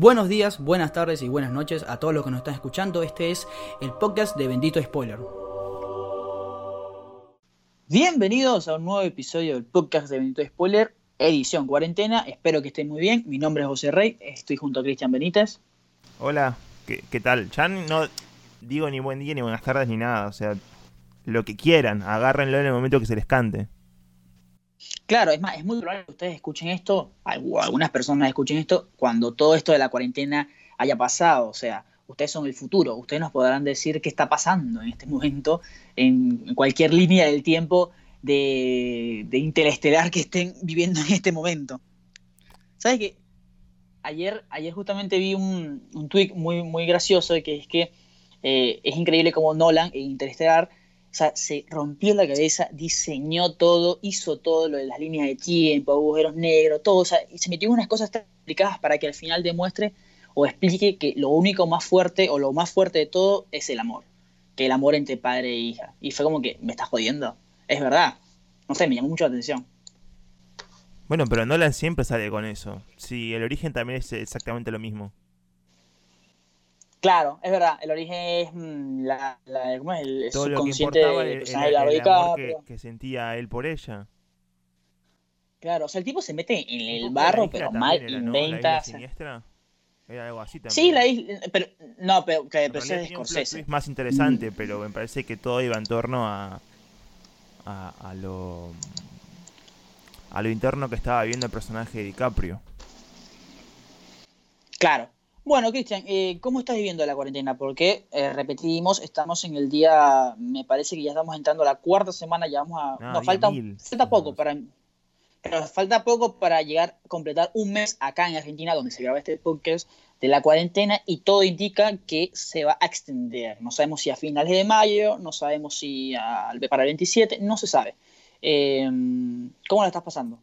Buenos días, buenas tardes y buenas noches a todos los que nos están escuchando. Este es el podcast de Bendito Spoiler. Bienvenidos a un nuevo episodio del podcast de Bendito Spoiler, edición cuarentena. Espero que estén muy bien. Mi nombre es José Rey, estoy junto a Cristian Benítez. Hola, ¿qué, tal? Ya no digo ni buen día ni buenas tardes ni nada. O sea, lo que quieran, agárrenlo en el momento que se les cante. Claro, es más, es muy probable que ustedes escuchen esto, algunas personas escuchen esto, cuando todo esto de la cuarentena haya pasado. O sea, ustedes son el futuro, ustedes nos podrán decir qué está pasando en este momento, en cualquier línea del tiempo de, interestelar que estén viviendo en este momento. ¿Sabes qué? Ayer, ayer justamente vi un, un tweet muy, muy gracioso que es que eh, es increíble como Nolan en Interestelar o sea, se rompió la cabeza, diseñó todo, hizo todo lo de las líneas de tiempo, agujeros negros, todo. O sea, y se metió unas cosas tan complicadas para que al final demuestre o explique que lo único más fuerte o lo más fuerte de todo es el amor. Que el amor entre padre e hija. Y fue como que, me estás jodiendo. Es verdad. No sé, me llamó mucho la atención. Bueno, pero Nolan siempre sale con eso. Sí, el origen también es exactamente lo mismo. Claro, es verdad, el origen es mm, la, ¿cómo es? el subconsciente de el, que, sentía él por ella. Claro, o sea, el tipo se mete en el barro, pero mal inventa. ¿La Era algo así también. Sí, la isla, pero no, pero, que pero es Es más interesante, pero me parece que todo iba en torno a, a, a lo a lo interno que estaba viendo el personaje de DiCaprio. Claro, bueno, Cristian, eh, ¿cómo estás viviendo la cuarentena? Porque, eh, repetimos, estamos en el día, me parece que ya estamos entrando a la cuarta semana, ya vamos a... No, falta, falta poco para... Pero falta poco para llegar a completar un mes acá en Argentina, donde se graba este podcast de la cuarentena, y todo indica que se va a extender. No sabemos si a finales de mayo, no sabemos si para el 27, no se sabe. Eh, ¿Cómo la estás pasando?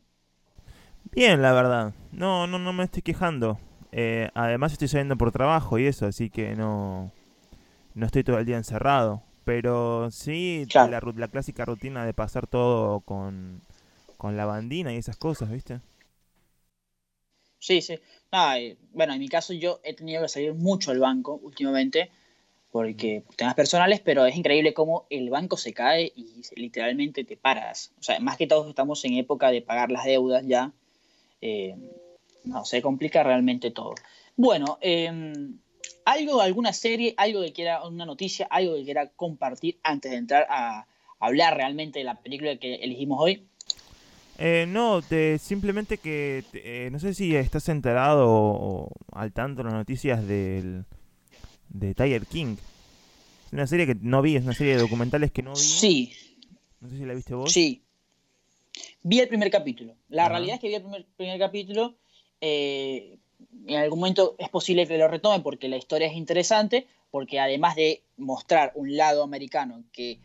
Bien, la verdad. No, no, no me estoy quejando. Eh, además estoy saliendo por trabajo y eso, así que no, no estoy todo el día encerrado. Pero sí, la, la, clásica rutina de pasar todo con, con la bandina y esas cosas, ¿viste? Sí, sí. bueno, en mi caso yo he tenido que salir mucho al banco últimamente porque temas personales, pero es increíble cómo el banco se cae y literalmente te paras. O sea, más que todos estamos en época de pagar las deudas ya. Eh, no, se complica realmente todo. Bueno, em, algo, alguna serie, algo que quiera, una noticia, algo que quiera compartir antes de entrar a hablar realmente de la película que elegimos hoy. Eh, no, simplemente que eh, no sé si estás enterado o, al tanto las noticias del, de Tiger King. Es una serie que no vi, es una serie de documentales que no vi. Sí. No sé si la viste vos. Sí. Vi el primer capítulo. La realidad es que vi el primer, primer capítulo eh, en algún momento es posible que lo retome porque la historia es interesante, porque además de mostrar un lado americano que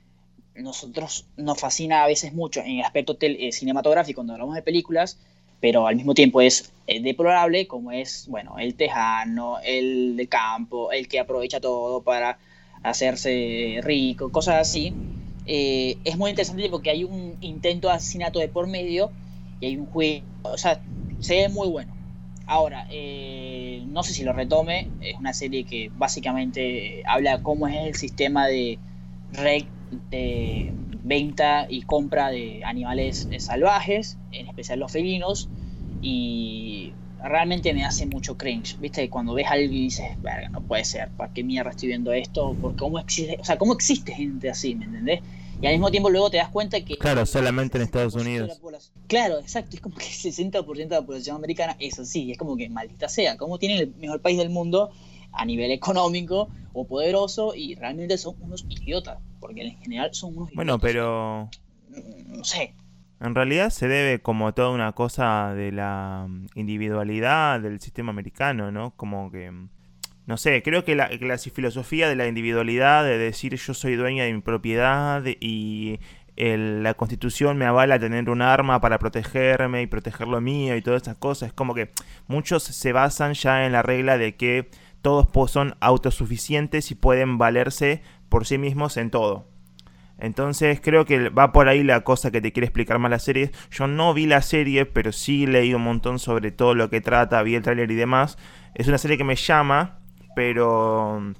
nosotros nos fascina a veces mucho en el aspecto eh, cinematográfico cuando hablamos de películas, pero al mismo tiempo es eh, deplorable, como es, bueno, el tejano, el de campo, el que aprovecha todo para hacerse rico, cosas así. es muy interesante porque hay un intento de asesinato de por medio y hay un juego, o sea, se ve muy bueno. Ahora, eh, no sé si lo retome, es una serie que básicamente habla cómo es el sistema de venta y compra de animales salvajes, en especial los felinos, y realmente me hace mucho cringe, ¿viste? Cuando ves algo y dices, verga, no puede ser, ¿para qué mierda estoy viendo esto? ¿Por cómo existe, o sea, cómo existe gente así, ¿me entendés? Y al mismo tiempo luego te das cuenta que... Claro, solamente en Estados Unidos. Claro, exacto, es como que el 60% de la población americana es así, es como que maldita sea, como tienen el mejor país del mundo a nivel económico o poderoso y realmente son unos idiotas, porque en general son unos idiotas. Bueno, pero... Mm, no sé. En realidad se debe como toda una cosa de la individualidad del sistema americano, ¿no? Como que no sé, creo que la, filosofía de la individualidad, de decir yo soy dueña de mi propiedad y la constitución me avala tener un arma para protegerme y proteger lo mío y todas esas cosas, es como que muchos se basan ya en la regla de que todos son autosuficientes y pueden valerse por sí mismos en todo. Entonces creo que va por ahí la cosa que te quiere explicar más la serie. Yo no vi la serie, pero sí leí un montón sobre todo lo que trata, vi el tráiler y demás. es una serie que me llama, pero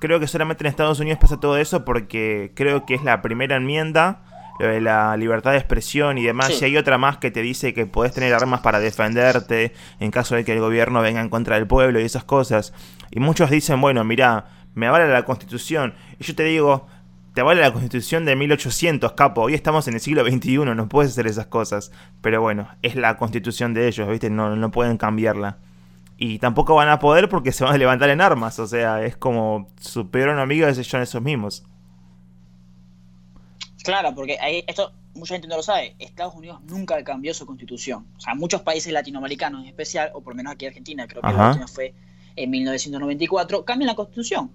creo que solamente en Estados Unidos pasa todo eso porque creo que es la primera enmienda, lo de la libertad de expresión y demás. Si hay otra más que te dice que podés tener armas para defenderte en caso de que el gobierno venga en contra del pueblo y esas cosas. Y muchos dicen, bueno, mira, me vale la constitución. Y yo te digo, te vale la constitución de 1800, capo. Hoy estamos en el siglo XXI, no puedes hacer esas cosas. Pero bueno, es la constitución de ellos, ¿viste? No, no pueden cambiarla. Y tampoco van a poder porque se van a levantar en armas. O sea, es como su peor enemigo es son esos mismos. Claro, porque ahí esto mucha gente no lo sabe. Estados Unidos nunca cambió su constitución. O sea, muchos países latinoamericanos en especial, o por lo menos aquí Argentina, creo que la última fue en 1994, cambian la constitución.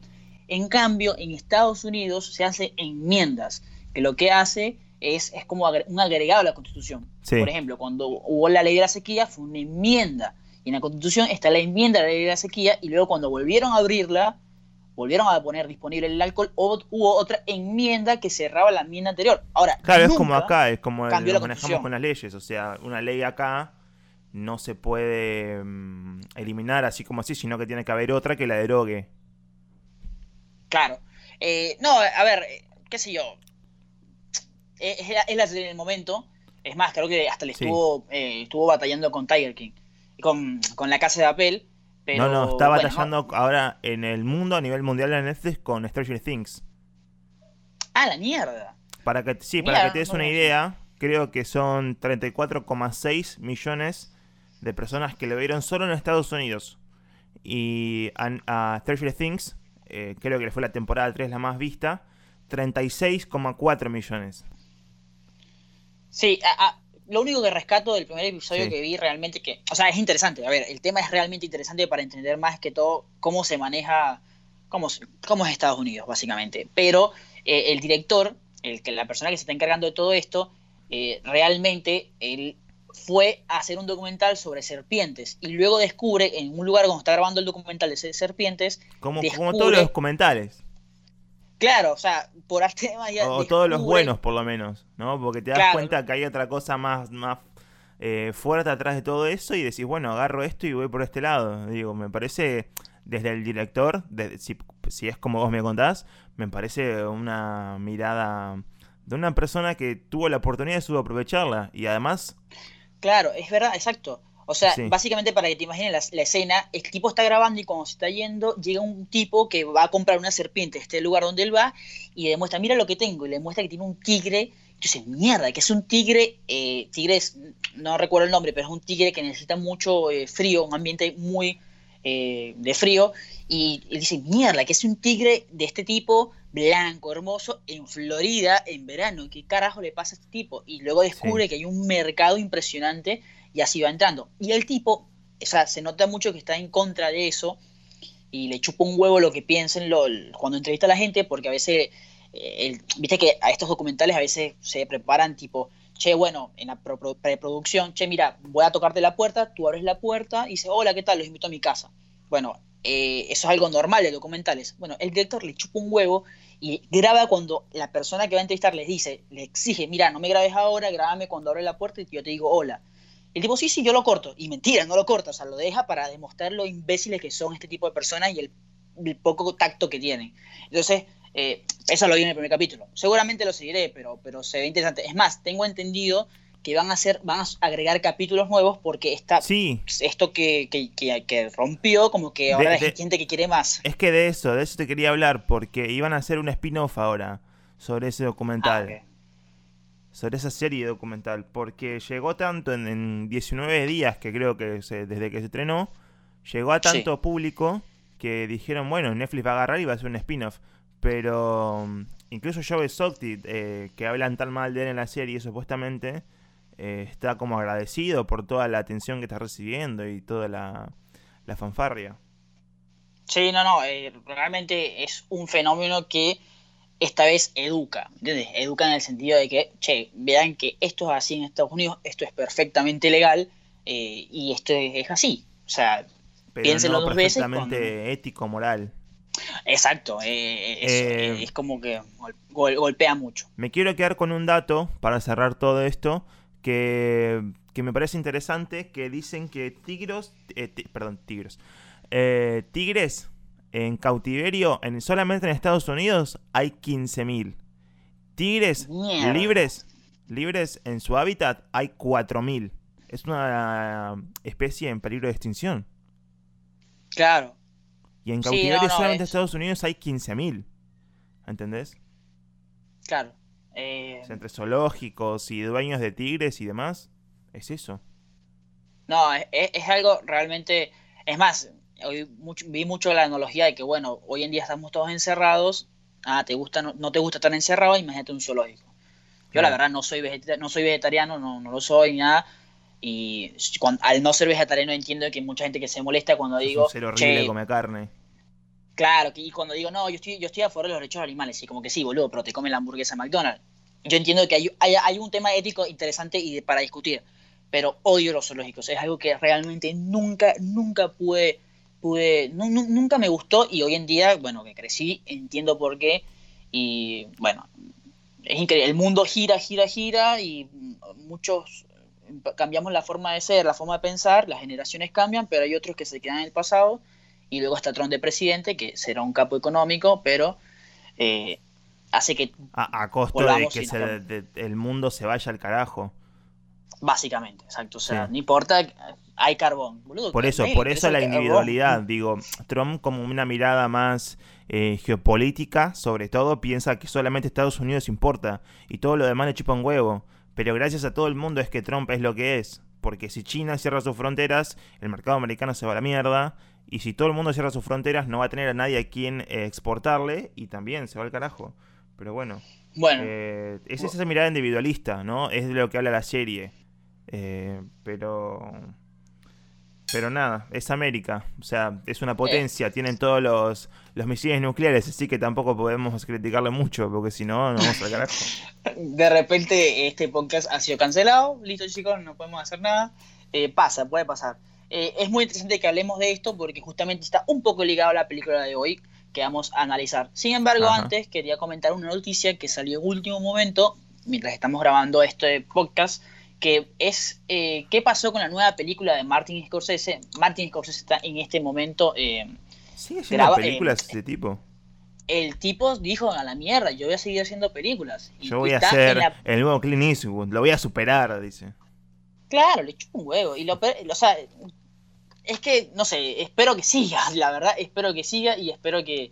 En cambio, en Estados Unidos se hace enmiendas, que lo que hace es, es como un agregado a la constitución. Por ejemplo, cuando hubo la ley de la sequía, fue una enmienda y en la Constitución está la enmienda de la ley de la sequía y luego cuando volvieron a abrirla, volvieron a poner disponible el alcohol, hubo otra enmienda que cerraba la enmienda anterior. Ahora, claro, es como acá, es como lo manejamos con las leyes, o sea, una ley acá no se puede mm, eliminar así como así, sino que tiene que haber otra que la derogue. Claro. Eh, no, a ver, eh, qué sé yo. Eh, es, la, es del momento. Es más, creo que hasta le estuvo, estuvo batallando con Tiger King con, la casa de papel. Pero, no, no, está batallando ahora en el mundo, a nivel mundial en Netflix, con Stranger Things. Ah, la mierda. Para que, sí, para que te des una idea, creo que son 34,6 millones de personas que lo vieron solo en Estados Unidos. Y a, Stranger Things, eh, creo que fue la temporada 3 la más vista, 36,4 millones. Sí, a, lo único que rescato del primer episodio que vi realmente que, o sea, es interesante. A ver, el tema es realmente interesante para entender más que todo cómo se maneja, cómo, cómo es Estados Unidos, básicamente. Pero eh, el director, el que la persona que se está encargando de todo esto, eh, realmente él fue a hacer un documental sobre serpientes y luego descubre en un lugar donde está grabando el documental de serpientes. Como, como todos los documentales. Claro, o sea, por arte de magia. O todos los buenos, por lo menos, ¿no? Porque te das cuenta que hay otra cosa más, más eh, fuerte atrás de todo eso y decís, bueno, agarro esto y voy por este lado. Digo, me parece, desde el director, si, si es como vos me contás, me parece una mirada de una persona que tuvo la oportunidad de subaprovecharla y además. Claro, es verdad, exacto. O sea, básicamente para que te imagines la, escena, el tipo está grabando y cuando se está yendo, llega un tipo que va a comprar una serpiente este lugar donde él va y le demuestra, mira lo que tengo, y le muestra que tiene un tigre. Y dice, mierda, que es un tigre, eh, tigres, no recuerdo el nombre, pero es un tigre que necesita mucho eh, frío, un ambiente muy eh, de frío. Y él dice, mierda, que es un tigre de este tipo, blanco, hermoso, en Florida, en verano. ¿Qué carajo le pasa a este tipo? Y luego descubre que hay un mercado impresionante y así va entrando. Y el tipo, o sea, se nota mucho que está en contra de eso y le chupa un huevo lo que piensen cuando entrevista a la gente, porque a veces, eh, viste que a estos documentales a veces se preparan tipo, che, bueno, en la preproducción, che, mira, voy a tocarte la puerta, tú abres la puerta y dices, hola, ¿qué tal? Los invito a mi casa. Bueno, eh, eso es algo normal de documentales. Bueno, el director le chupa un huevo y graba cuando la persona que va a entrevistar les dice, le exige, mira, no me grabes ahora, grábame cuando abre la puerta y yo te digo hola. El tipo, sí, sí, yo lo corto. Y mentira, no lo corta, o sea, lo deja para demostrar lo imbéciles que son este tipo de personas y el, poco tacto que tienen. Entonces, eh, eso lo vi en el primer capítulo. Seguramente lo seguiré, pero, pero se ve interesante. Es más, tengo entendido que van a hacer, van a agregar capítulos nuevos porque está sí. esto que, que, que, rompió, como que ahora hay gente que quiere más. Es que de eso, de eso te quería hablar, porque iban a hacer un spin-off ahora sobre ese documental. Ah, sobre esa serie documental, porque llegó tanto en, 19 días, que creo que desde que se estrenó, llegó a tanto público que dijeron, bueno, Netflix va a agarrar y va a hacer un spin-off. Pero mm, incluso Joe Socti, eh, que hablan tan mal de él en la serie, supuestamente, eh, está como agradecido por toda la atención que está recibiendo y toda la, la fanfarria. Sí, no, no, eh, realmente es un fenómeno que esta vez educa, ¿entiendes? Educa en el sentido de que, che, vean que esto es así en Estados Unidos, esto es perfectamente legal eh, y esto es, así. O sea, piénsenlo dos veces. Perfectamente ético, moral. Exacto, eh, eh, es como que golpea mucho. Me quiero quedar con un dato para cerrar todo esto, que, que me parece interesante, que dicen que tigros, perdón, tigros, eh, tigres en cautiverio, en, solamente en Estados Unidos hay 15.000. Tigres libres, libres en su hábitat hay 4.000. Es una especie en peligro de extinción. Claro. Y en cautiverio solamente en Estados Unidos hay 15.000. ¿Entendés? Claro. Eh, entre zoológicos y dueños de tigres y demás, es eso. No, es, algo realmente... Es más, hoy vi mucho la analogía de que, bueno, hoy en día estamos todos encerrados. Ah, te gusta, no, te gusta estar encerrado, imagínate un zoológico. Yo la verdad no soy, no soy vegetariano, no, no lo soy, ni nada. Y al no ser vegetariano entiendo que hay mucha gente que se molesta cuando digo... ser horrible come carne. Claro, y cuando digo, no, yo estoy, yo estoy a favor de los derechos animales, y como que sí, boludo, pero te come la hamburguesa McDonald's. Yo entiendo que hay, hay, un tema ético interesante y para discutir, pero odio los zoológicos. Es algo que realmente nunca, nunca pude, pude nunca me gustó y hoy en día, bueno, que crecí, entiendo por qué. Y bueno, es increíble. El mundo gira, gira, gira y muchos cambiamos la forma de ser, la forma de pensar, las generaciones cambian, pero hay otros que se quedan en el pasado y luego está Trump de presidente, que será un capo económico, pero eh, hace que... A, costo de que el mundo se vaya al carajo. Básicamente, exacto. O sea, no importa, hay carbón. por eso, por eso la individualidad. Digo, Trump como una mirada más eh, geopolítica, sobre todo, piensa que solamente Estados Unidos importa y todo lo demás le chupa un huevo. Pero gracias a todo el mundo es que Trump es lo que es. Porque si China cierra sus fronteras, el mercado americano se va a la mierda. Y si todo el mundo cierra sus fronteras, no va a tener a nadie a quien eh, exportarle y también se va al carajo. Pero bueno. Bueno. Eh, es esa mirada individualista, ¿no? Es de lo que habla la serie. Eh, pero. Pero nada, es América. O sea, es una potencia. Tienen todos los, los misiles nucleares. Así que tampoco podemos criticarle mucho. Porque si no, nos vamos al carajo. De repente, este podcast ha sido cancelado. Listo, chicos, no podemos hacer nada. pasa, puede pasar. Eh, es muy interesante que hablemos de esto porque justamente está un poco ligado a la película de hoy que vamos a analizar. Sin embargo, antes quería comentar una noticia que salió en último momento, mientras estamos grabando este podcast, que es eh, qué pasó con la nueva película de Martin Scorsese. Martin Scorsese está en este momento... Eh, ¿Sigue haciendo películas de ese tipo? El tipo dijo, a la mierda, yo voy a seguir haciendo películas. yo voy a hacer el nuevo Clint Eastwood, lo voy a superar, dice. Claro, le echó un huevo. Y lo, o sea, es que, no sé, espero que siga, la verdad, espero que siga y espero que,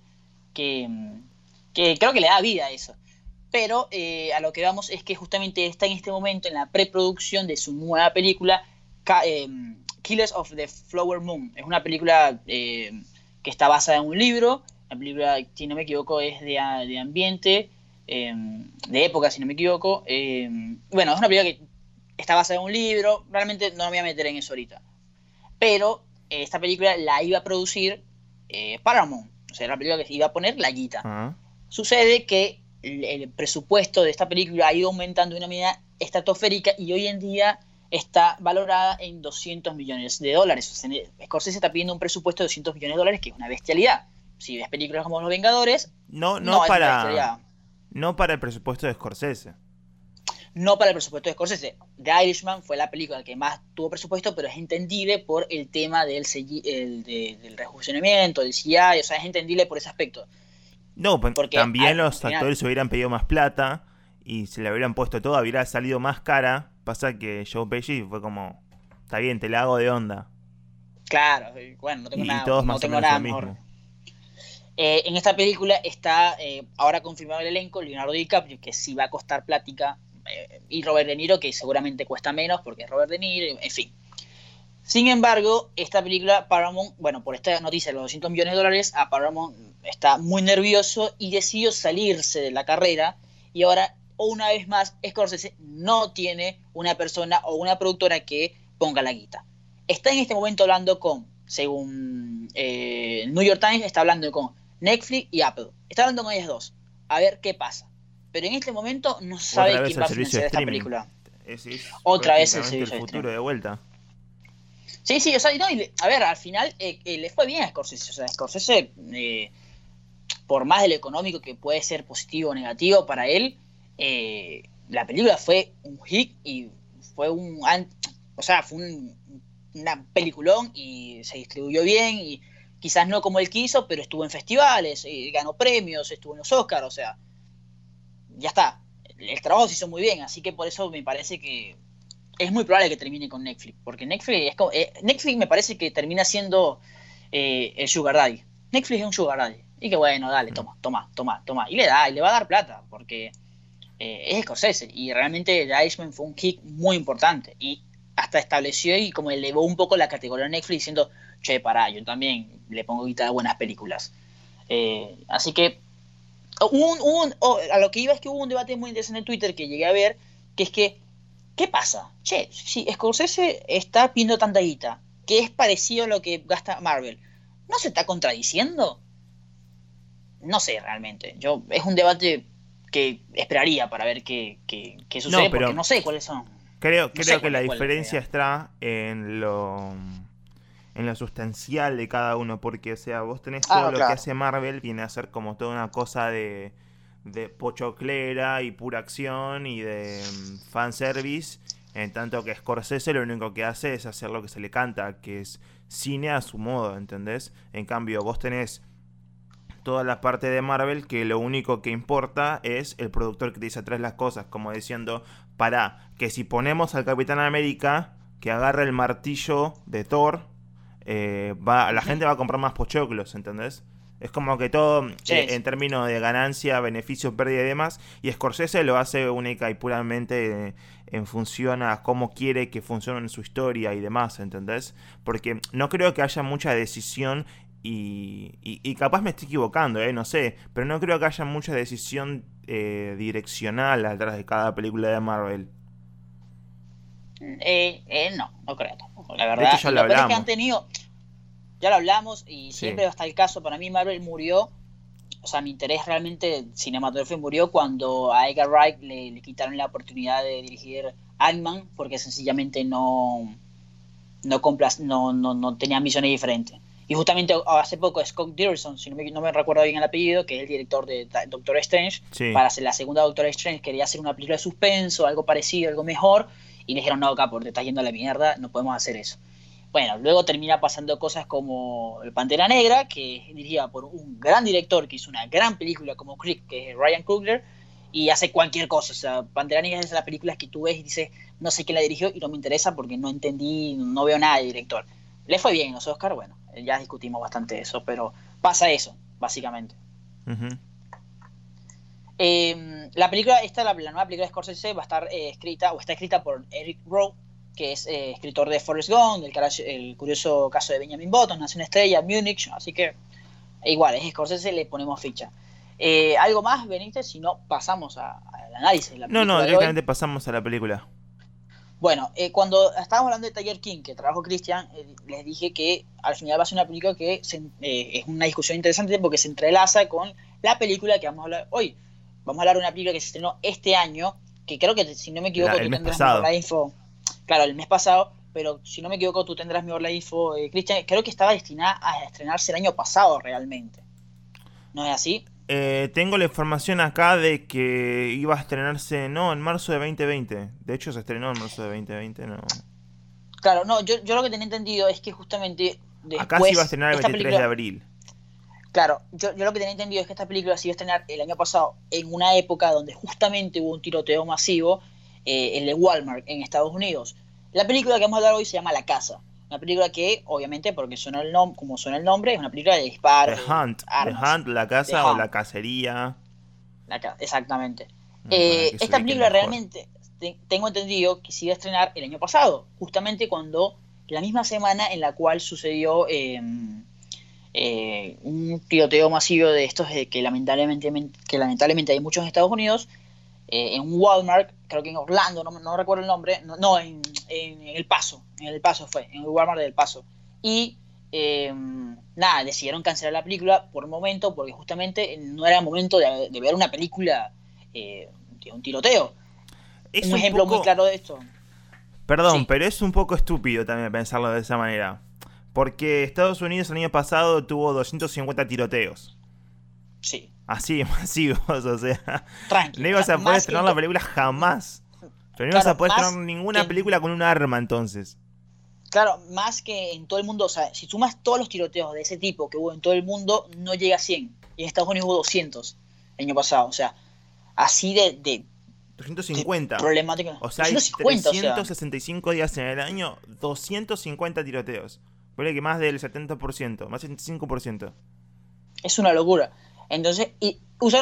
que, creo que le da vida a eso. Pero eh, a lo que vamos es que justamente está en este momento en la preproducción de su nueva película, em, Killers of the Flower Moon. Es una película em, que está basada en un libro, la película, si no me equivoco, es de, de ambiente, em, de época, si no me equivoco. bueno, es una película que está basada en un libro, realmente no me voy a meter en eso ahorita pero eh, esta película la iba a producir eh, Paramount, o sea, la película que iba a poner la guita. Sucede que el, presupuesto de esta película ha ido aumentando de una manera estratosférica y hoy en día está valorada en 200 millones de dólares. O sea, Scorsese está pidiendo un presupuesto de 200 millones de dólares, que es una bestialidad. Si ves películas como Los Vengadores, no, no, para, no para el presupuesto de Scorsese no para el presupuesto de Scorsese. The Irishman fue la película que más tuvo presupuesto, pero es entendible por el tema del, el, del rejuvenecimiento, del CGI, o sea, es entendible por ese aspecto. No, pues, porque también los actores hubieran pedido más plata y se le hubieran puesto todo, hubiera salido más cara. Pasa que Joe Pesci fue como, está bien, te la hago de onda. Claro, bueno, no tengo nada, no tengo nada mejor. Eh, en esta película está eh, ahora confirmado el elenco Leonardo DiCaprio, que sí va a costar plática eh, y Robert De Niro, que seguramente cuesta menos porque es Robert De Niro, en fin. Sin embargo, esta película, Paramount, bueno, por esta noticia de los 200 millones de dólares, a Paramount está muy nervioso y decidió salirse de la carrera y ahora, una vez más, Scorsese no tiene una persona o una productora que ponga la guita. Está en este momento hablando con, según eh, New York Times, está hablando con Netflix y Apple. Está hablando con ellas dos. A ver qué pasa pero en este momento no sabe quién va a financiar esta película. Otra vez el servicio el futuro de, vuelta. Sí, sí, o sea, a ver, al final eh, eh, le fue bien a Scorsese. O sea, Scorsese, eh, por más de lo económico que puede ser positivo o negativo para él, la película fue un hit y fue un, o sea, fue un, una peliculón y se distribuyó bien y quizás no como él quiso, pero estuvo en festivales, ganó premios, estuvo en los Oscars, o sea, ya está. El trabajo se hizo muy bien, así que por eso me parece que es muy probable que termine con Netflix, porque Netflix, es como, eh, Netflix me parece que termina siendo eh, el Sugar Daddy. Netflix es un Sugar Daddy. Y que bueno, dale, toma, toma, toma, toma. Y le da, y le va a dar plata, porque es Scorsese. Y realmente The Irishman fue un kick muy importante. Y hasta estableció y como elevó un poco la categoría de Netflix diciendo, che, pará, yo también le pongo guita a buenas películas. Eh, así que un, a lo que iba es que hubo un debate muy interesante en Twitter que llegué a ver, que es que, ¿qué pasa? Che, si Scorsese está pidiendo tanta guita, que es parecido a lo que gasta Marvel, ¿no se está contradiciendo? No sé realmente. Yo, es un debate que esperaría para ver qué, sucede, porque no sé cuáles son. Creo, creo que la diferencia está en lo en lo sustancial de cada uno, porque, o sea, vos tenés ah, todo lo que hace Marvel, viene a ser como toda una cosa de, de pochoclera y pura acción y de mm, fanservice, en tanto que Scorsese lo único que hace es hacer lo que se le canta, que es cine a su modo, ¿entendés? En cambio, vos tenés toda la parte de Marvel que lo único que importa es el productor que te dice atrás las cosas, como diciendo, para que si ponemos al Capitán América que agarre el martillo de Thor, eh, va, la gente va a comprar más pochoclos, ¿entendés? Es como que todo eh, en términos de ganancia, beneficio, pérdida y demás. Y Scorsese lo hace única y puramente eh, en función a cómo quiere que funcione su historia y demás, ¿entendés? Porque no creo que haya mucha decisión y, y, capaz me estoy equivocando, ¿eh? No sé. Pero no creo que haya mucha decisión direccional atrás de cada película de Marvel. no, no creo la verdad. ya lo, hablamos. que han tenido, ya lo hablamos y siempre hasta el caso, para mí Marvel murió, o sea, mi interés realmente cinematográfico murió cuando a Edgar Wright le, quitaron la oportunidad de dirigir Ant-Man porque sencillamente no no, no, no, no tenía misiones diferentes. Y justamente hace poco Scott Derrickson, si no me, no me, recuerdo bien el apellido, que es el director de Doctor Strange, para hacer la segunda Doctor Strange quería hacer una película de suspenso, algo parecido, algo mejor, y le dijeron, no, Capor, te estás yendo a la mierda, no podemos hacer eso. Bueno, luego termina pasando cosas como El Pantera Negra, que es dirigida por un gran director que hizo una gran película como Creek, que es Ryan Coogler, y hace cualquier cosa. O sea, Pantera Negra es de las películas que tú ves y dices, no sé quién la dirigió y no me interesa porque no entendí, no veo nada de director. Le fue bien los Oscars, bueno, ya discutimos bastante eso, pero pasa eso, básicamente. Em, la película, esta, la, nueva película de Scorsese va a estar eh, escrita, o está escrita por Eric Rowe, que es eh, escritor de Forrest Gump, el curioso caso de Benjamin Button, Nació una estrella, Múnich, así que igual, es Scorsese, le ponemos ficha. Eh, ¿Algo más, Benítez? Si no, pasamos al análisis. no, no, directamente pasamos a la película. Bueno, cuando estábamos hablando de Tiger King, que trabajó Christian, les dije que al final va a ser una película que es una discusión interesante porque se entrelaza con la película que vamos a hablar hoy vamos a hablar de una película que se estrenó este año, que creo que si no me equivoco tú tendrás mejor la info. Claro, el mes pasado, pero si no me equivoco tú tendrás mejor la info, eh, Cristian, creo que estaba destinada a estrenarse el año pasado realmente. ¿No es así? Eh, tengo la información acá de que iba a estrenarse, no, en marzo de 2020. De hecho, se estrenó en marzo de 2020, no. Claro, no, yo, yo lo que tenía entendido es que justamente. Después, acá se iba a estrenar el 23 de abril. Claro, yo, lo que tenía entendido es que esta película se iba a estrenar el año pasado en una época donde justamente hubo un tiroteo masivo, eh, el de Walmart en Estados Unidos. La película que vamos a hablar hoy se llama La Casa. Una película que, obviamente, porque suena el nombre, como suena el nombre, es una película de disparos. The Hunt. The Hunt, la casa o la cacería. exactamente. Mm, eh, esta película realmente, tengo entendido que se iba a estrenar el año pasado, justamente cuando, la misma semana en la cual sucedió em, eh, un tiroteo masivo de estos que, lamentablemente, que lamentablemente hay muchos en Estados Unidos, eh, en un Walmart, creo que en Orlando, no, recuerdo el nombre, no, en, El Paso, en El Paso fue, en el Walmart del Paso. Y eh, nada, decidieron cancelar la película por un momento, porque justamente no era el momento de, ver una película de un tiroteo. Es un, ejemplo muy claro de esto. Perdón, pero es un poco estúpido también pensarlo de esa manera. Porque Estados Unidos el año pasado tuvo 250 tiroteos. Sí. Así, masivos, o sea. Tranquilo. No ibas a poder estrenar la película jamás. Pero no vas a poder tener ninguna película con un arma entonces. Claro, más que en todo el mundo, o sea, si sumas todos los tiroteos de ese tipo que hubo en todo el mundo, no llega a 100. Y en Estados Unidos hubo 200 el año pasado, o sea, así de... de 250. problemática. O sea, hay 365 días en el año, 250 tiroteos. Puede que más del 70%, más del 75%. Es una locura. Entonces, y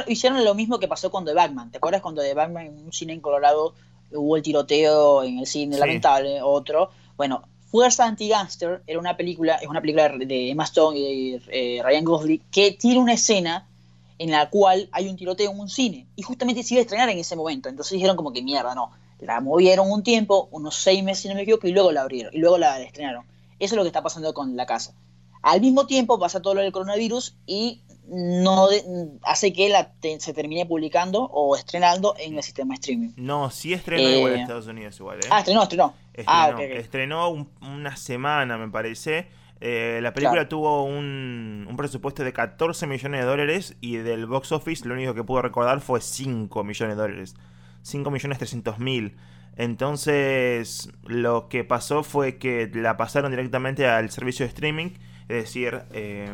hicieron lo mismo que pasó con The Batman. ¿Te acuerdas cuando The Batman en un cine en Colorado hubo el tiroteo en el cine lamentable? Otro. Bueno, Fuerza Anti-Gangster era una película, es una película de Emma Stone y eh, Ryan Gosling que tiene una escena en la cual hay un tiroteo en un cine y justamente se iba a estrenar en ese momento. Entonces dijeron como que mierda, no. La movieron un tiempo, unos seis meses si no me equivoco, y luego la abrieron y luego la estrenaron. Eso es lo que está pasando con la casa. Al mismo tiempo pasa todo lo del coronavirus y no hace que la se termine publicando o estrenando en el sistema streaming. No, sí estrenó igual en eh, Estados Unidos igual. ¿eh? Ah, estrenó, estrenó. ah, estrenó una semana, me parece. Eh, la película tuvo un, un, presupuesto de 14 millones de dólares y del box office lo único que pudo recordar fue 5 millones de dólares. 5 millones 300 mil. Entonces lo que pasó fue que la pasaron directamente al servicio de streaming. Es decir, eh,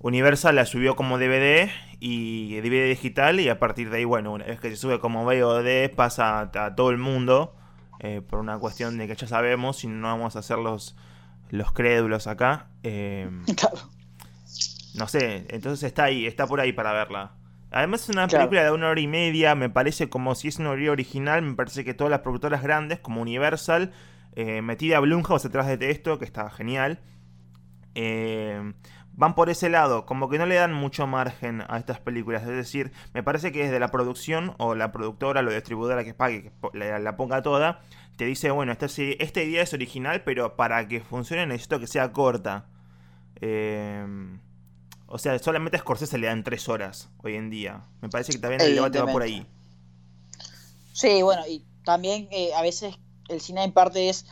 Universal la subió como DVD y DVD digital y a partir de ahí, bueno, una vez que se sube como VOD pasa a, todo el mundo eh, por una cuestión de que ya sabemos y no vamos a hacer los, los crédulos acá. Eh, claro. No sé, entonces está ahí, está por ahí para verla. Además es una película de una hora y media, me parece como si es una hora original, me parece que todas las productoras grandes como Universal, eh, metida Blumhouse detrás de esto, que está genial. Eh, van por ese lado, como que no le dan mucho margen a estas películas. Es decir, me parece que desde la producción o la productora, la distribuidora que pague, que la, ponga toda, te dice, bueno, esta, esta, idea es original, pero para que funcione necesito que sea corta. Em, o sea, solamente a Scorsese le dan tres horas hoy en día. Me parece que también el debate va por ahí. Sí, bueno, y también eh, a veces el cine en parte es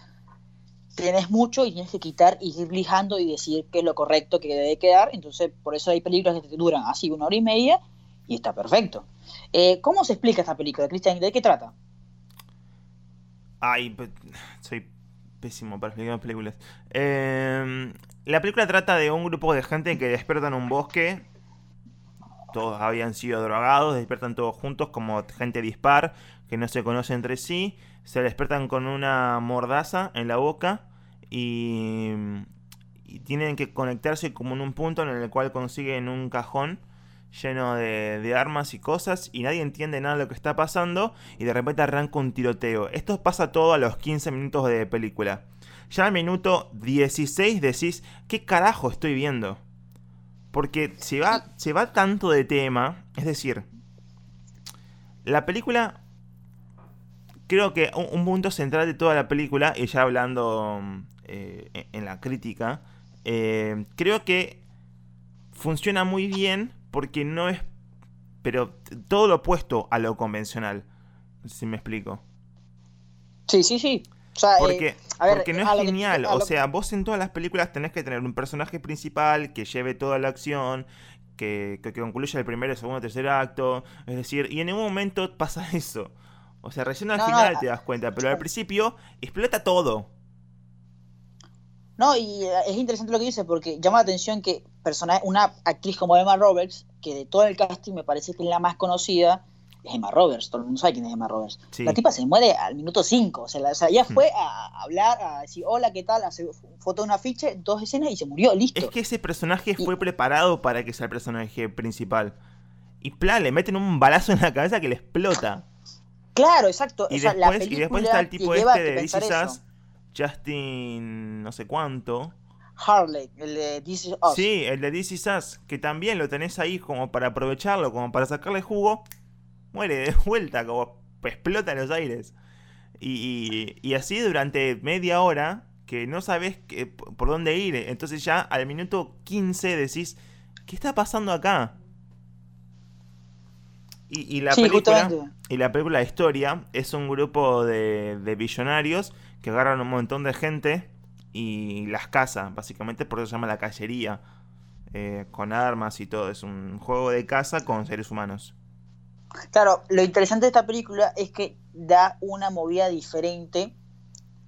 tienes mucho y tienes que quitar y ir lijando y decir qué es lo correcto que debe quedar. Entonces, por eso hay películas que te duran así una hora y media y está perfecto. Eh, ¿Cómo se explica esta película, Cristian? ¿De qué trata? Ay, soy pésimo para explicar películas. Em, la película trata de un grupo de gente que despierta en un bosque. Todos habían sido drogados, despiertan todos juntos como gente dispar, que no se conoce entre sí. Se despiertan con una mordaza en la boca y, tienen que conectarse como en un punto en el cual consiguen un cajón lleno de, armas y cosas y nadie entiende nada de lo que está pasando y de repente arranca un tiroteo. Esto pasa todo a los 15 minutos de película. Ya al minuto 16 decís, ¿qué carajo estoy viendo? Porque se va, se va tanto de tema, es decir, la película creo que un, punto central de toda la película, y ya hablando eh, en la crítica, eh, creo que funciona muy bien porque no es, pero todo lo opuesto a lo convencional, si me explico. Sí, sí, sí. porque, porque no es genial. o sea, vos en todas las películas tenés que tener un personaje principal que lleve toda la acción, que, que, concluya el primer, el segundo, el tercer acto. Es decir, y en un momento pasa eso. O sea, recién al final te das cuenta, pero al principio explota todo. No, y eh, es interesante lo que dice porque llama la atención que una actriz como Emma Roberts, que de todo el casting me parece que es la más conocida, es Emma Roberts, todo el mundo sabe quién es Emma Roberts. La tipa se muere al minuto 5, o sea, o sea, ella hmm. fue a hablar, a decir hola, ¿qué tal? Hace foto de un afiche, dos escenas y se murió, listo. Es que ese personaje fue preparado para que sea el personaje principal. Y plan, le meten un balazo en la cabeza que le explota. Claro, exacto. Y, después, y después está el tipo este de This Is Justin no sé cuánto. Harley, el de Us. Sí, el de Us, que también lo tenés ahí como para aprovecharlo, como para sacarle jugo. Muere de vuelta, como explota en los aires. Y, y, así durante media hora que no sabes por dónde ir. Entonces ya al minuto 15 decís, ¿qué está pasando acá? Y, la película, y la película de historia es un grupo de, de billonarios que agarran un montón de gente y las cazan, básicamente por eso se llama la cacería, eh, con armas y todo. Es un juego de caza con seres humanos. Claro, lo interesante de esta película es que da una movida diferente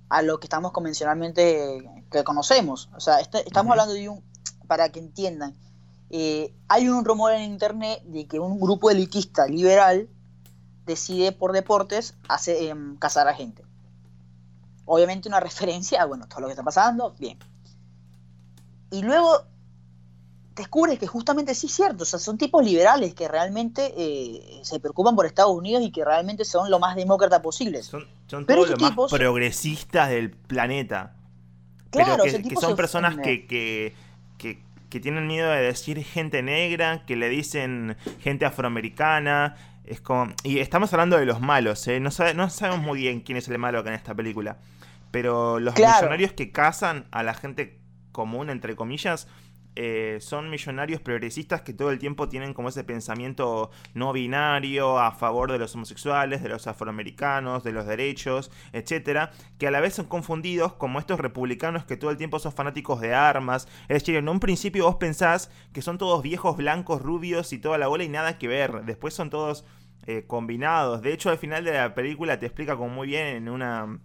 a lo que estamos convencionalmente que conocemos. O sea, este, estamos hablando de un, para que entiendan, eh, hay un rumor en internet de que un grupo elitista liberal decide por deportes hacer, em, cazar a gente. Obviamente una referencia a, bueno, todo lo que está pasando, bien. Y luego descubres que justamente sí es cierto, o sea, son tipos liberales que realmente eh, se preocupan por Estados Unidos y que realmente son lo más demócrata posible. Son, todos los más progresistas del planeta. Claro, Pero que, son personas que, que, que, tienen miedo de decir gente negra, que le dicen gente afroamericana. Es como, y estamos hablando de los malos, ¿eh? no, no sabemos muy bien quién es el malo acá en esta película. Pero los millonarios que cazan a la gente común, entre comillas, eh, son millonarios progresistas que todo el tiempo tienen como ese pensamiento no binario a favor de los homosexuales, de los afroamericanos, de los derechos, etcétera, que a la vez son confundidos como estos republicanos que todo el tiempo son fanáticos de armas. Es decir, en un principio vos pensás que son todos viejos, blancos, rubios y toda la bola y nada que ver. Después son todos eh, combinados. De hecho, al final de la película te explica como muy bien en una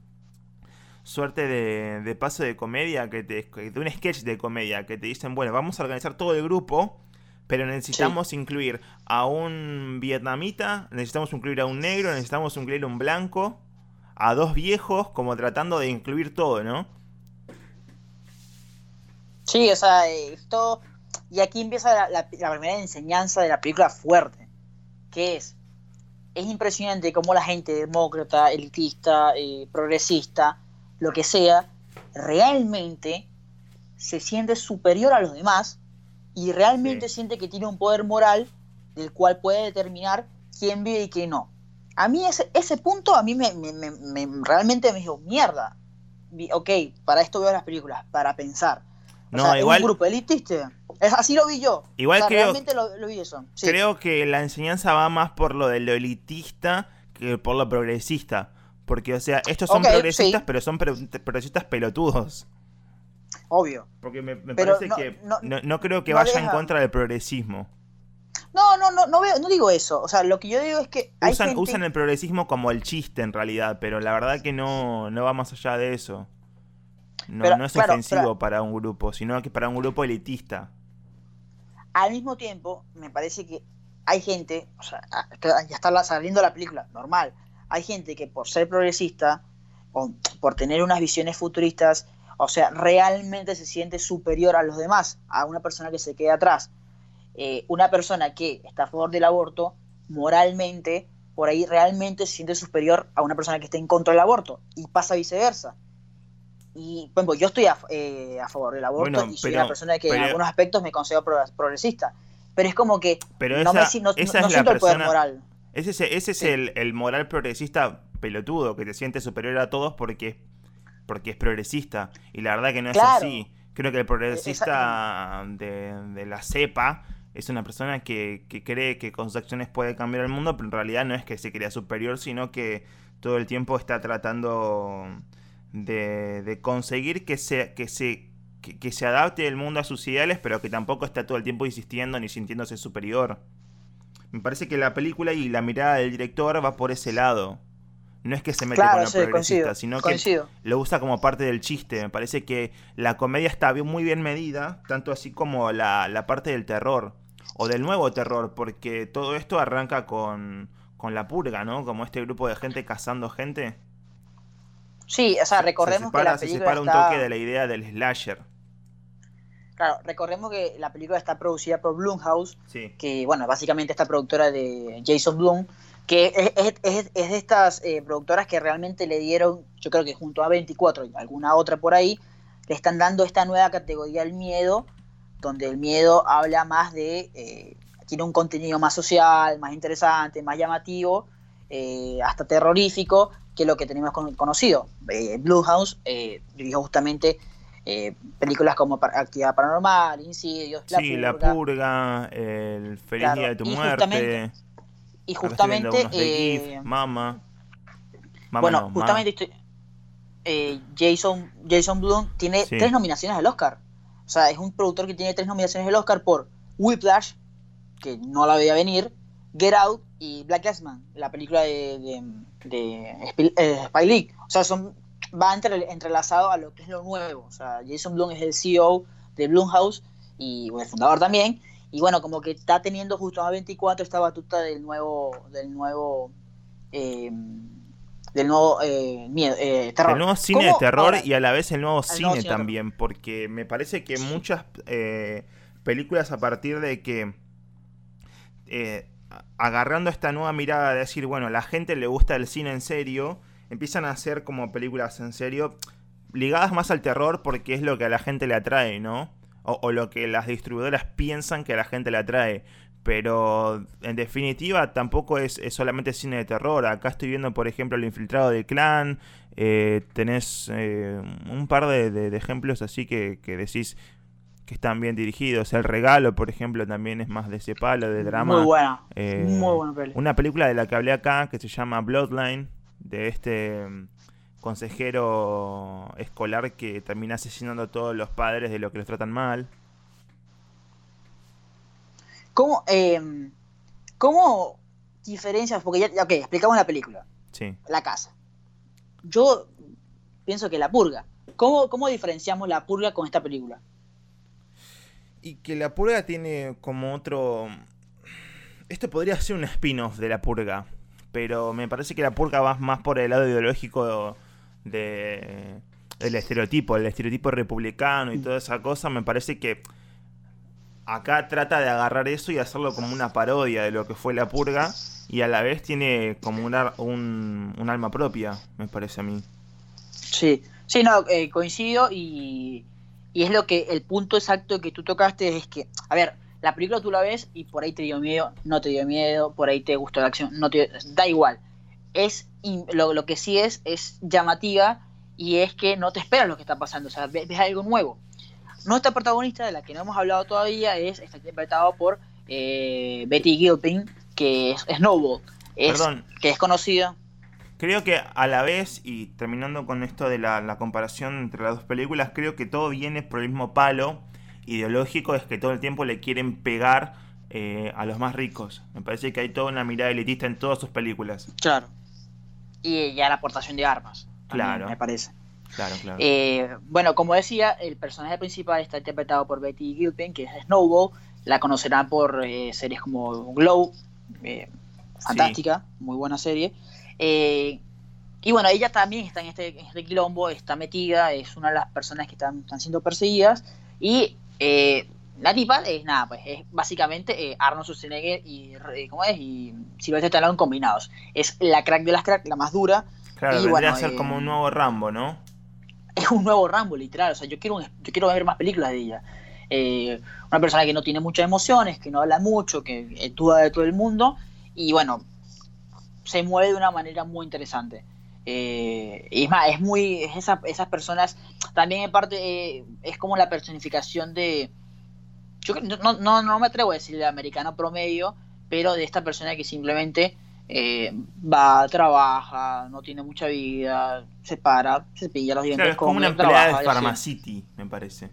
suerte de, paso de comedia, que te, de un sketch de comedia, que te dicen, bueno, vamos a organizar todo el grupo, pero necesitamos incluir a un vietnamita, necesitamos incluir a un negro, necesitamos incluir a un blanco, a dos viejos, como tratando de incluir todo, ¿no? Sí, o sea, esto... Y aquí empieza la, primera enseñanza de la película fuerte, que es, es impresionante cómo la gente demócrata, elitista, eh, progresista, lo que sea, realmente se siente superior a los demás y realmente siente que tiene un poder moral del cual puede determinar quién vive y quién no. A mí ese, ese punto a mí me, realmente me dijo, mierda, ok, para esto veo las películas, para pensar. no, igual, un grupo elitista. Es, así lo vi yo. Igual creo, realmente lo, vi eso. Creo que la enseñanza va más por lo de lo elitista que por lo progresista. Porque, o sea, estos son progresistas, pero son progresistas pelotudos. Obvio. Porque me, parece que no, creo que vaya en contra del progresismo. No, no, no, no, veo, no digo eso. O sea, lo que yo digo es que. usan, usan el progresismo como el chiste en realidad, pero la verdad que no, no va más allá de eso. No, no es ofensivo para un grupo, sino que para un grupo elitista. Al mismo tiempo, me parece que hay gente, o sea, ya está saliendo la película, normal hay gente que por ser progresista o por tener unas visiones futuristas, o sea, realmente se siente superior a los demás, a una persona que se queda atrás. Eh, una persona que está a favor del aborto, moralmente, por ahí realmente se siente superior a una persona que está en contra del aborto, y pasa viceversa. Y, bueno, yo estoy a, eh, favor del aborto y soy una persona que en algunos aspectos me considero progresista. Pero es como que no, me, siento el poder moral. Ese, ese es el, moral progresista pelotudo, que te siente superior a todos porque, porque es progresista. Y la verdad que no es así. Creo que el progresista de, la cepa es una persona que, cree que con sus acciones puede cambiar el mundo, pero en realidad no es que se crea superior, sino que todo el tiempo está tratando de, conseguir que se, que se que, se adapte el mundo a sus ideales, pero que tampoco está todo el tiempo insistiendo ni sintiéndose superior. Me parece que la película y la mirada del director va por ese lado. No es que se mete con la progresista, sino que lo usa como parte del chiste. Me parece que la comedia está muy bien medida, tanto así como la, parte del terror. O del nuevo terror, porque todo esto arranca con, la purga, ¿no? Como este grupo de gente cazando gente. Sí, o sea, recordemos que la película se separa un toque de la idea del slasher. Claro, recordemos que la película está producida por Blumhouse, que, bueno, básicamente esta productora de Jason Blum, que es, de estas eh, productoras que realmente le dieron, yo creo que junto a 24 y alguna otra por ahí, le están dando esta nueva categoría al miedo, donde el miedo habla más de, eh, tiene un contenido más social, más interesante, más llamativo, eh, hasta terrorífico, que lo que tenemos conocido. Blumhouse dirigió justamente eh, películas como Actividad Paranormal, Insidios, La sí, La Purga, El Feliz Día de tu Muerte. y justamente. Eh, Mama. Bueno, justamente eh, Jason, Jason Blum tiene tres nominaciones al Oscar. O sea, es un productor que tiene tres nominaciones al Oscar por Whiplash, que no la veía venir, Get Out y Black Classman, la película de, de, de eh, Spy League. O sea, son, va entre, entrelazado a lo que es lo nuevo. O sea, Jason Blum es el CEO de Blumhouse y el fundador también. Y bueno, como que está teniendo justo a 24 esta batuta del nuevo, del nuevo, eh, del nuevo eh, miedo, eh, terror. El nuevo cine de terror y a la vez el nuevo cine, también, porque me parece que muchas películas a partir de que agarrando esta nueva mirada de decir, bueno, a la gente le gusta el cine en serio, empiezan a hacer como películas en serio ligadas más al terror porque es lo que a la gente le atrae, ¿no? o, lo que las distribuidoras piensan que a la gente le atrae. Pero en definitiva tampoco es, solamente cine de terror. Acá estoy viendo, por ejemplo, El Infiltrado del Clan. Eh, tenés eh, un par de, ejemplos así que, decís que están bien dirigidos. El Regalo, por ejemplo, también es más de ese palo, de drama. Muy buena. Eh, muy buena película. Una película de la que hablé acá que se llama Bloodline. De este consejero escolar que termina asesinando a todos los padres de lo que los tratan mal. ¿Cómo, eh, cómo diferencias? Porque ya, ok, explicamos la película. Sí. La casa. Yo pienso que la purga. ¿Cómo, ¿Cómo diferenciamos la purga con esta película? Y que la purga tiene como otro... Esto podría ser un spin-off de la purga, pero me parece que la purga va más por el lado ideológico de el estereotipo, el estereotipo republicano y toda esa cosa, me parece que acá trata de agarrar eso y hacerlo como una parodia de lo que fue la purga y a la vez tiene como un, un, alma propia, me parece a mí. Sí, sí, no, eh, coincido y, y es lo que el punto exacto que tú tocaste es que, a ver, la película tú la ves y por ahí te dio miedo, no te dio miedo, por ahí te gustó la acción, no te da igual es lo, que sí es, es llamativa y es que no te esperas lo que está pasando, o sea, ves, algo nuevo. Nuestra protagonista, de la que no hemos hablado todavía, es está interpretado por eh, Betty Gilpin, que es Snowball, Perdón. que es conocida. Creo que a la vez, y terminando con esto de la, la, comparación entre las dos películas, creo que todo viene por el mismo palo ideológico, es que todo el tiempo le quieren pegar eh, a los más ricos. Me parece que hay toda una mirada elitista en todas sus películas. Claro y ya la aportación de armas. Claro. Me parece. Claro, claro. Eh, bueno, como decía, el personaje principal está interpretado por Betty Gilpin, que es Snowball. La conocerán por eh, series como Glow, fantástica, muy buena serie. y bueno, ella también está en este, en este, quilombo, está metida, es una de las personas que están, están siendo perseguidas. Y la tipa es nada, pues es básicamente eh, Arnold Schwarzenegger y, eh, ¿cómo es? y Sylvester Stallone combinados. Es la crack de las crack, la más dura. Claro, y, bueno, a ser como un eh, nuevo Rambo, ¿no? Es un nuevo Rambo, literal. O sea, yo quiero, yo quiero ver más películas de ella. Eh, una persona que no tiene muchas emociones, que no habla mucho, que duda de todo el mundo. Y bueno, se mueve de una manera muy interesante. Y es más, es muy. esas personas. También en parte es como la personificación de yo no, no, no me atrevo a decir de americano promedio, pero de esta persona que simplemente eh, va, trabaja, no tiene mucha vida, se para, se pilla los dientes. es como una empleada de Pharmacity, me parece.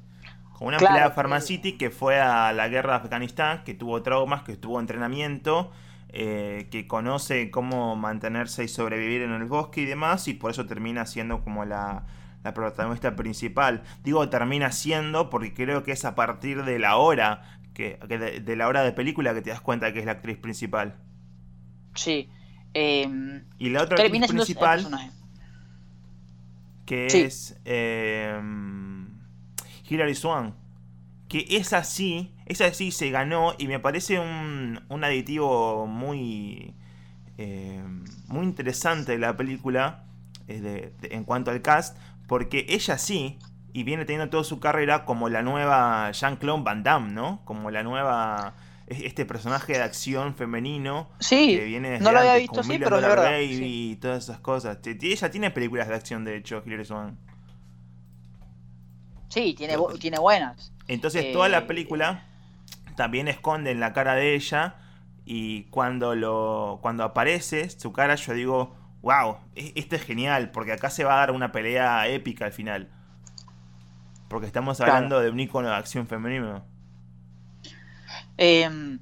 Como una empleada de Pharmacity que fue a la guerra de Afganistán, que tuvo traumas, que tuvo entrenamiento, eh, que conoce cómo mantenerse y sobrevivir en el bosque y demás, y por eso termina siendo como la la protagonista principal. Digo termina siendo porque creo que es a partir de la hora, que, de, la hora de película que te das cuenta que es la actriz principal. Sí. Em, y la otra actriz principal, que es eh, Hilary Swan, que es así, es así, se ganó y me parece un, un aditivo muy, em, muy interesante de la película en cuanto al cast, porque ella sí, y viene teniendo toda su carrera como la nueva Jean-Claude Van Damme, ¿no? Como la nueva este personaje de acción femenino sí, que viene no lo había visto así, pero es verdad, y todas esas cosas. Ella tiene películas de acción, de hecho, Hilary Swan. Sí, tiene, tiene buenas. Entonces toda la eh, película también esconde en la cara de ella y cuando lo cuando aparece su cara yo digo, wow, e-, esto es genial, porque acá se va a dar una pelea épica al final. Porque estamos hablando de un icono de acción femenino. Em,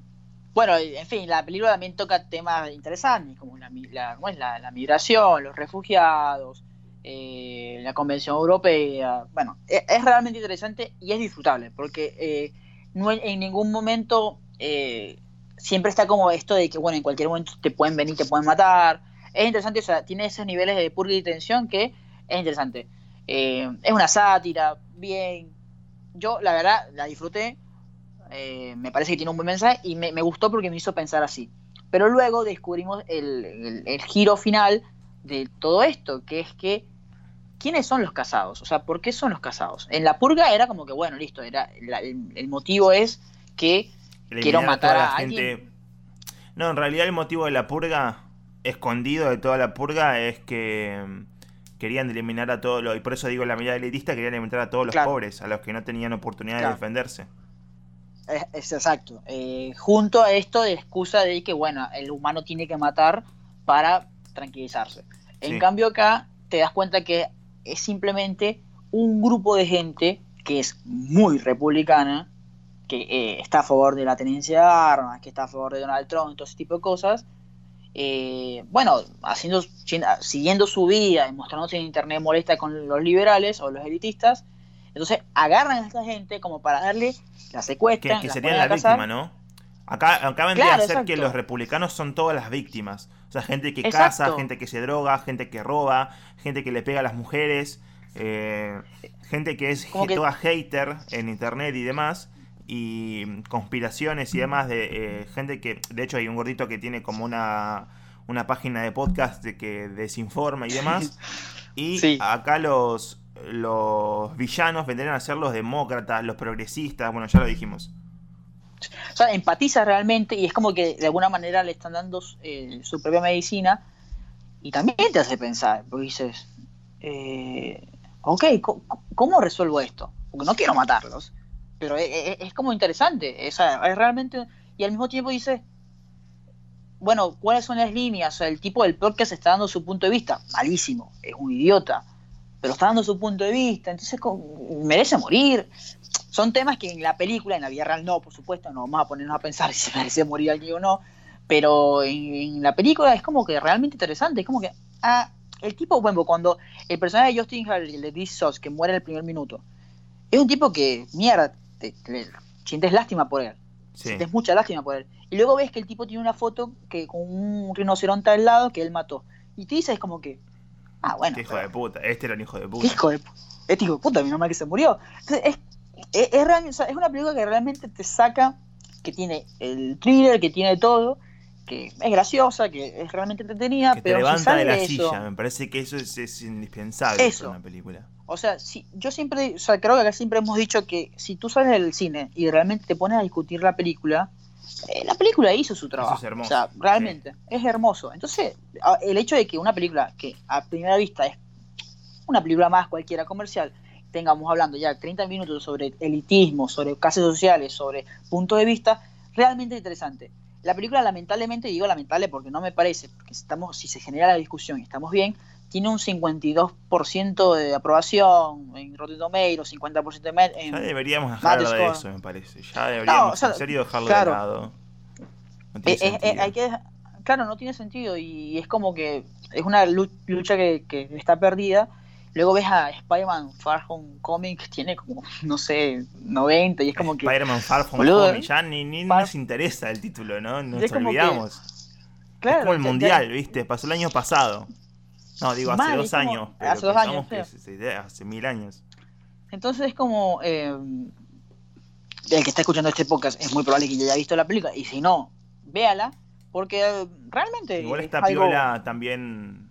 Bueno, en fin, la película también toca temas interesantes, como la, la, migración, los refugiados, eh, la Convención Europea. Bueno, e, es, realmente interesante y es disfrutable, porque eh, no en ningún momento eh, siempre está como esto de que, bueno, en cualquier momento te pueden venir, te pueden matar. Es interesante, o sea, tiene esos niveles de purga y tensión que es interesante. es una sátira, bien. Yo, la verdad, la disfruté eh, me parece que tiene un buen mensaje y me, gustó porque me hizo pensar así. Pero luego descubrimos el, giro final de todo esto, que es que, ¿quiénes son los casados? O sea, ¿por qué son los casados? En la purga era como que, bueno, listo, era el, motivo es que quiero matar a, gente. No, en realidad el motivo de la purga, escondido de toda la purga, es que mm, querían eliminar a todos los, y por eso digo la mirada elitista, querían eliminar a todos los pobres, a los que no tenían oportunidad de defenderse. Es, exacto. Eh, junto a esto de excusa de que, bueno, el humano tiene que matar para tranquilizarse. En cambio acá te das cuenta que es simplemente un grupo de gente que es muy republicana, que eh, está a favor de la tenencia de armas, que está a favor de Donald Trump, todo ese tipo de cosas. Eh, bueno, haciendo, siguiendo su vida y mostrándose en internet molesta con los liberales o los elitistas, entonces agarran a esta gente como para darle la secuestra. Que, sería la víctima, ¿no? Acá acaban de hacer que los republicanos son todas las víctimas. O sea, gente que caza, gente que se droga, gente que roba, gente que le pega a las mujeres, eh, gente que es toda hater en internet y demás. Y conspiraciones y demás de eh, gente que, de hecho, hay un gordito que tiene como una, una página de podcast de que desinforma y demás. Y acá los, los villanos vendrían a ser los demócratas, los progresistas, bueno, ya lo dijimos. O sea, empatiza realmente y es como que de alguna manera le están dando eh, su propia medicina y también te hace pensar, porque dices, eh, ok, ¿cómo, resuelvo esto? Porque no quiero matarlos, pero es, como interesante, es, es, realmente, y al mismo tiempo dices, bueno, ¿cuáles son las líneas? O sea, el tipo del podcast está dando su punto de vista, malísimo, es un idiota pero está dando su punto de vista, entonces merece morir. Son temas que en la película, en la vida real no, por supuesto, no vamos a ponernos a pensar si merece morir alguien o no, pero en, la película es como que realmente interesante, es como que, ah, el tipo, bueno, cuando el personaje de Justin el de This Sauce, que muere en el primer minuto, es un tipo que, mierda, te, sientes lástima por él, sientes mucha lástima por él. Y luego ves que el tipo tiene una foto que con un rinoceronte al lado que él mató. Y te dices como que, Ah, bueno. hijo de puta. Este era un hijo de puta. hijo de Este hijo de puta, mi mamá que se murió. Entonces, es, es, es una película que realmente te saca, que tiene el thriller, que tiene todo, que es graciosa, que es realmente entretenida, que pero te levanta de la silla, me parece que eso es, indispensable en una película. O sea, si, yo siempre, o sea, creo que acá siempre hemos dicho que si tú sales del cine y realmente te pones a discutir la película, eh, la película hizo su trabajo. es hermoso. O sea, realmente, es hermoso. Entonces, el hecho de que una película que a primera vista es una película más cualquiera comercial, tengamos hablando ya 30 minutos sobre elitismo, sobre clases sociales, sobre puntos de vista, realmente interesante. La película, lamentablemente, digo lamentable porque no me parece, porque estamos, si se genera la discusión y estamos bien, tiene un 52% de aprobación en Rotten Tomatoes, 50% de en Ya deberíamos dejarlo de eso, me parece. Ya deberíamos en serio dejarlo de lado. No tiene eh, eh, hay que, claro, no tiene sentido y es como que es una lucha que, que está perdida. Luego ves a Spider-Man Far Home Comic, que tiene como, no sé, 90 y es como que... Spider-Man Far Home Comic, ya ni, ni nos interesa el título, ¿no? Nos olvidamos. claro, es como el Mundial, ¿viste? Pasó el año pasado. No, digo, hace dos años. hace dos años. hace mil años. Entonces es como. Eh, el que está escuchando este podcast es muy probable que ya haya visto la película. Y si no, véala. Porque eh, realmente. Igual está piola también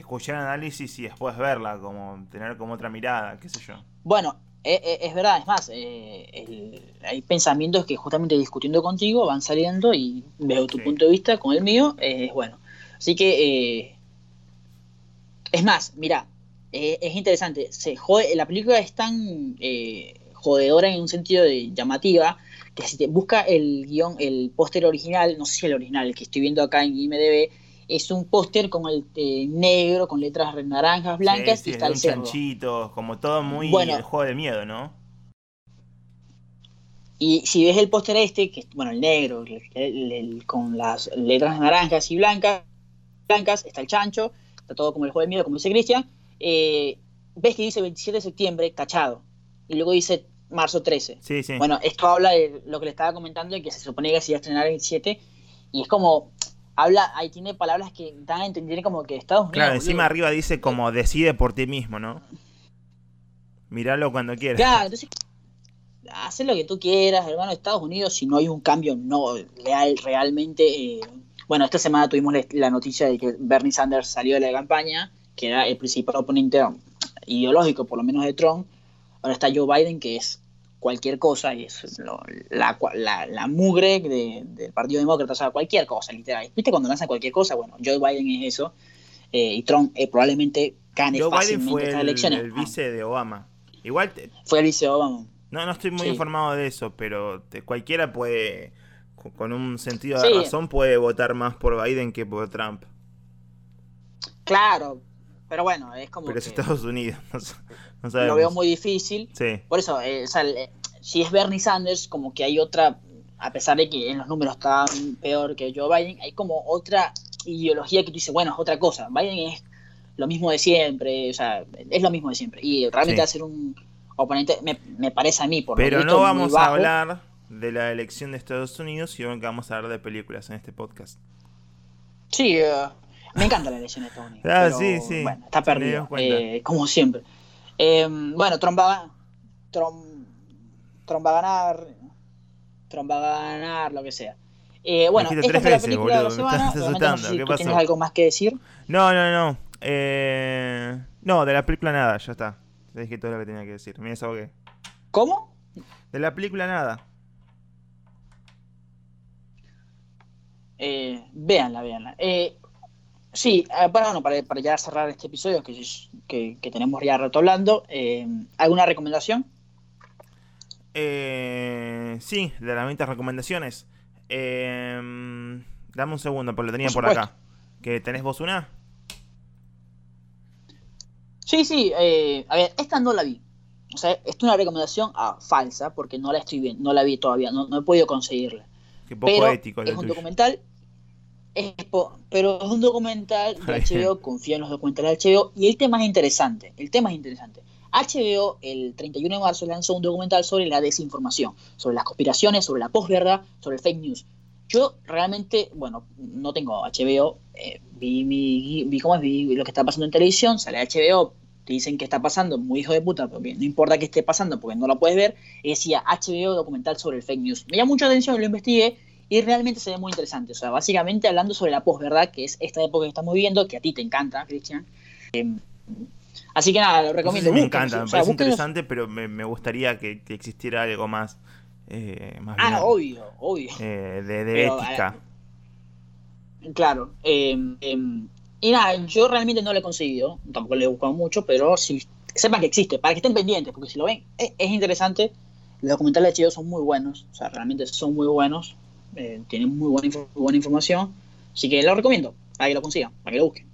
escuchar análisis y después verla, como tener como otra mirada, qué sé yo. Bueno, eh, es verdad, es más, hay pensamientos que justamente discutiendo contigo van saliendo y veo tu punto de vista con el mío, es bueno. Así que es más, mira, eh, es interesante. Se la película es tan eh, jodedora en un sentido de llamativa que si te busca el guion, el póster original, no sé si el original, el que estoy viendo acá en IMDB, es un póster con el eh, negro, con letras naranjas, blancas y está el cerdo. como todo muy el juego de miedo, ¿no? Y si ves el póster este, que bueno, el negro, con las letras naranjas y blancas, blancas, está el chancho, está todo como el juego del miedo, como dice Cristian, eh, ves que dice 27 de septiembre, tachado, y luego dice marzo 13. Sí, sí. Bueno, esto habla de lo que le estaba comentando, de que se supone que se iba a estrenar el 27, y es como, habla, ahí tiene palabras que dan a entender como que Estados Unidos... Claro, encima arriba dice como decide por ti mismo, ¿no? Míralo cuando quieras. Claro, entonces haz lo que tú quieras, hermano, Estados Unidos, si no hay un cambio no real, realmente... Eh, bueno, esta semana tuvimos la noticia de que Bernie Sanders salió de la campaña, que era el principal oponente ideológico, por lo menos de Trump. Ahora está Joe Biden, que es cualquier cosa, y es la, la, mugre del Partido Demócrata, o sea, cualquier cosa, literal. ¿Viste cuando lanzan cualquier cosa? Bueno, Joe Biden es eso, eh, y Trump eh, probablemente gane Joe Biden fue estas el, elecciones. el vice de Obama. Igual fue el vice de Obama. No, no estoy muy informado de eso, pero cualquiera puede, con un sentido de razón, puede votar más por Biden que por Trump. Claro, pero bueno, es como. Pero es Estados Unidos, no, Lo veo muy difícil. Sí. Por eso, eh, si es Bernie Sanders, como que hay otra, a pesar de que en los números está peor que Joe Biden, hay como otra ideología que tú dices, bueno, es otra cosa. Biden es lo mismo de siempre, o sea, es lo mismo de siempre. Y realmente va a ser un oponente, me, parece a mí, por Pero no vamos a hablar de la elección de Estados Unidos, sino que vamos a hablar de películas en este podcast. Sí, eh, me encanta la elección de Estados Unidos. Ah, sí, sí. Bueno, está perdido, eh, como siempre. Eh, bueno, Trump va, Trump, Trump va a ganar, Trump va a ganar, lo que sea. bueno, esta es la película de la semana. ¿Tienes algo más que decir? No, no, no. no, de la película nada, ya está. Te dije todo lo que tenía que decir. Me desahogué. ¿Cómo? De la película nada. Eh, véanla, véanla. Eh, sí, eh, bueno, para, para, ya cerrar este episodio que, que, tenemos ya rato hablando, eh, ¿alguna recomendación? sí, de las 20 recomendaciones. dame un segundo, porque lo tenía por, por acá. ¿Que tenés vos una? Sí, sí, eh, a ver, esta no la vi. O sea, es una recomendación ah, falsa porque no la estoy viendo, no la vi todavía, no, he podido conseguirla. Qué poco pero ético. Es un documental, pero es un documental de HBO, confío en los documentales de HBO, y el tema es interesante, el tema es interesante. HBO el 31 de marzo lanzó un documental sobre la desinformación, sobre las conspiraciones, sobre la posverdad, sobre el fake news. Yo realmente, bueno, no tengo HBO, eh, vi, mi, vi, cómo es, vi lo que está pasando en televisión, sale HBO, te dicen que está pasando, muy hijo de puta, porque no importa que esté pasando porque no lo puedes ver, y decía HBO documental sobre el fake news. Me llama mucha atención, lo investigué y realmente se ve muy interesante. O sea, básicamente hablando sobre la posverdad, que es esta época que estamos viviendo, que a ti te encanta, Cristian. Em, así que nada, lo recomiendo. me encanta, me parece interesante, pero me, gustaría que existiera algo más eh, ah, obvio, obvio. Eh, de, ética. Eh, claro. Em, em, y nada, yo realmente no lo he conseguido, tampoco le he buscado mucho, pero si sepan que existe, para que estén pendientes, porque si lo ven, es, interesante. Los documentales de son muy buenos, o sea, realmente son muy buenos, tienen muy buena, buena información, así que lo recomiendo, para que lo consigan, para que lo busquen.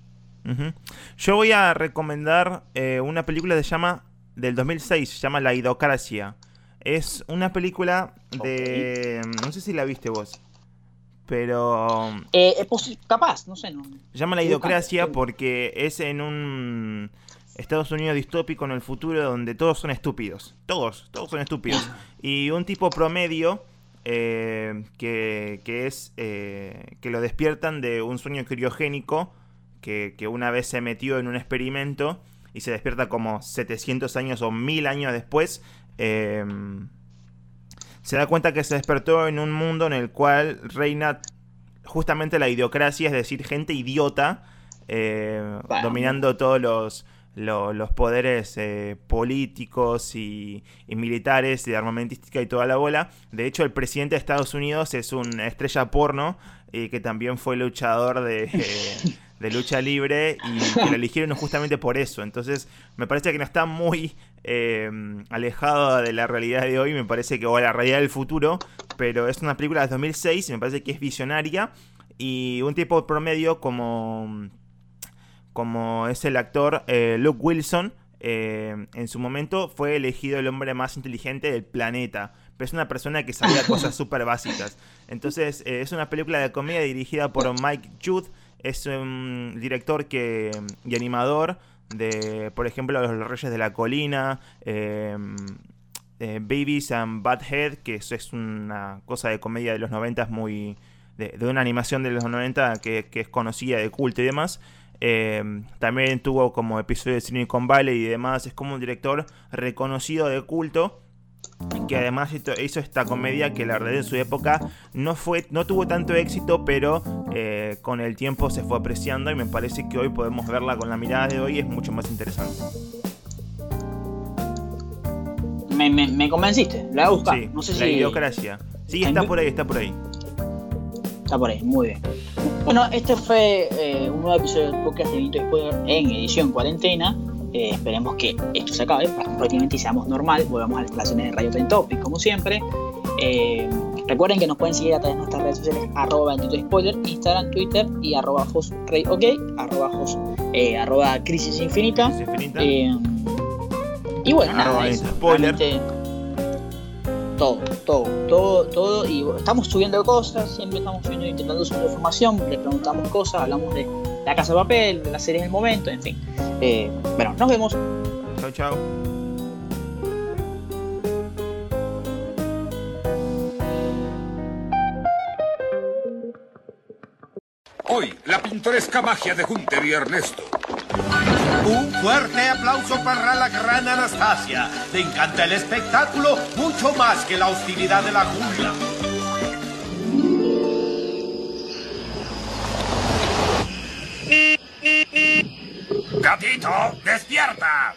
Yo voy a recomendar una película que se llama, del 2006, se llama La Idocracia. Es una película de. No sé si la viste vos. Pero. Eh, capaz, no sé. No. Se llama la idiocracia porque es en un Estados Unidos distópico en el futuro donde todos son estúpidos. Todos, todos son estúpidos. Y un tipo promedio eh, que, que, es. Eh, que lo despiertan de un sueño criogénico que, que una vez se metió en un experimento y se despierta como 700 años o 1000 años después Em, se da cuenta que se despertó en un mundo en el cual reina justamente la idiocracia, es decir, gente idiota, eh, dominando todos los, los, poderes eh, políticos y, militares, de armamentística y toda la bola. De hecho, el presidente de Estados Unidos es una estrella porno y que también fue luchador de... de lucha libre y que lo eligieron justamente por eso. Entonces, me parece que no está muy eh, alejado de la realidad de hoy, me parece que, o la realidad del futuro, pero es una película de 2006 y me parece que es visionaria y un tipo promedio como, como es el actor eh, Luke Wilson. Eh, en su momento fue elegido el hombre más inteligente del planeta pero es una persona que sabía cosas súper básicas. Entonces, eh, es una película de comedia dirigida por Mike Judd, es un director que, y animador de, por ejemplo, Los Reyes de la Colina, eh, Babies and Badhead, que es, una cosa de comedia de los 90 muy... De, una animación de los 90 que, que es conocida de culto y demás. Em, también tuvo como episodio de Silicon Valley y demás. Es como un director reconocido de culto que además hizo esta comedia que la verdad en su época no fue no tuvo tanto éxito pero eh, con el tiempo se fue apreciando y me parece que hoy podemos verla con la mirada de hoy es mucho más interesante. Me, convenciste la voy a buscar. Sí, no sé la idiocracia. Sí está por ahí está por ahí está por ahí muy bien bueno este fue eh, un nuevo episodio del podcast de Vito Spoiler en edición cuarentena eh, esperemos que esto se acabe prácticamente seamos normal. Volvamos a las instalaciones de Radio Trend Topic, como siempre. Eh, recuerden que nos pueden seguir a través de nuestras redes sociales, arroba spoiler, Instagram, Twitter y arroba ok, arroba, eh, arroba crisis infinita. y bueno, nada, spoiler. Todo, todo, todo, todo. Y estamos subiendo cosas, siempre estamos subiendo, intentando subir información, le preguntamos cosas, hablamos de la casa de papel, de la serie del momento, en fin. Eh, bueno, nos vemos. Chao, chao. Hoy, la pintoresca magia de Hunter y Ernesto. Un fuerte aplauso para la gran Anastasia. Te encanta el espectáculo mucho más que la hostilidad de la jungla. Gatito, despierta.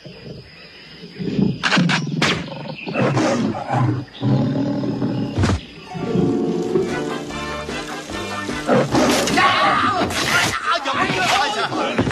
¡Ah! ¡Ah! ¡Ah!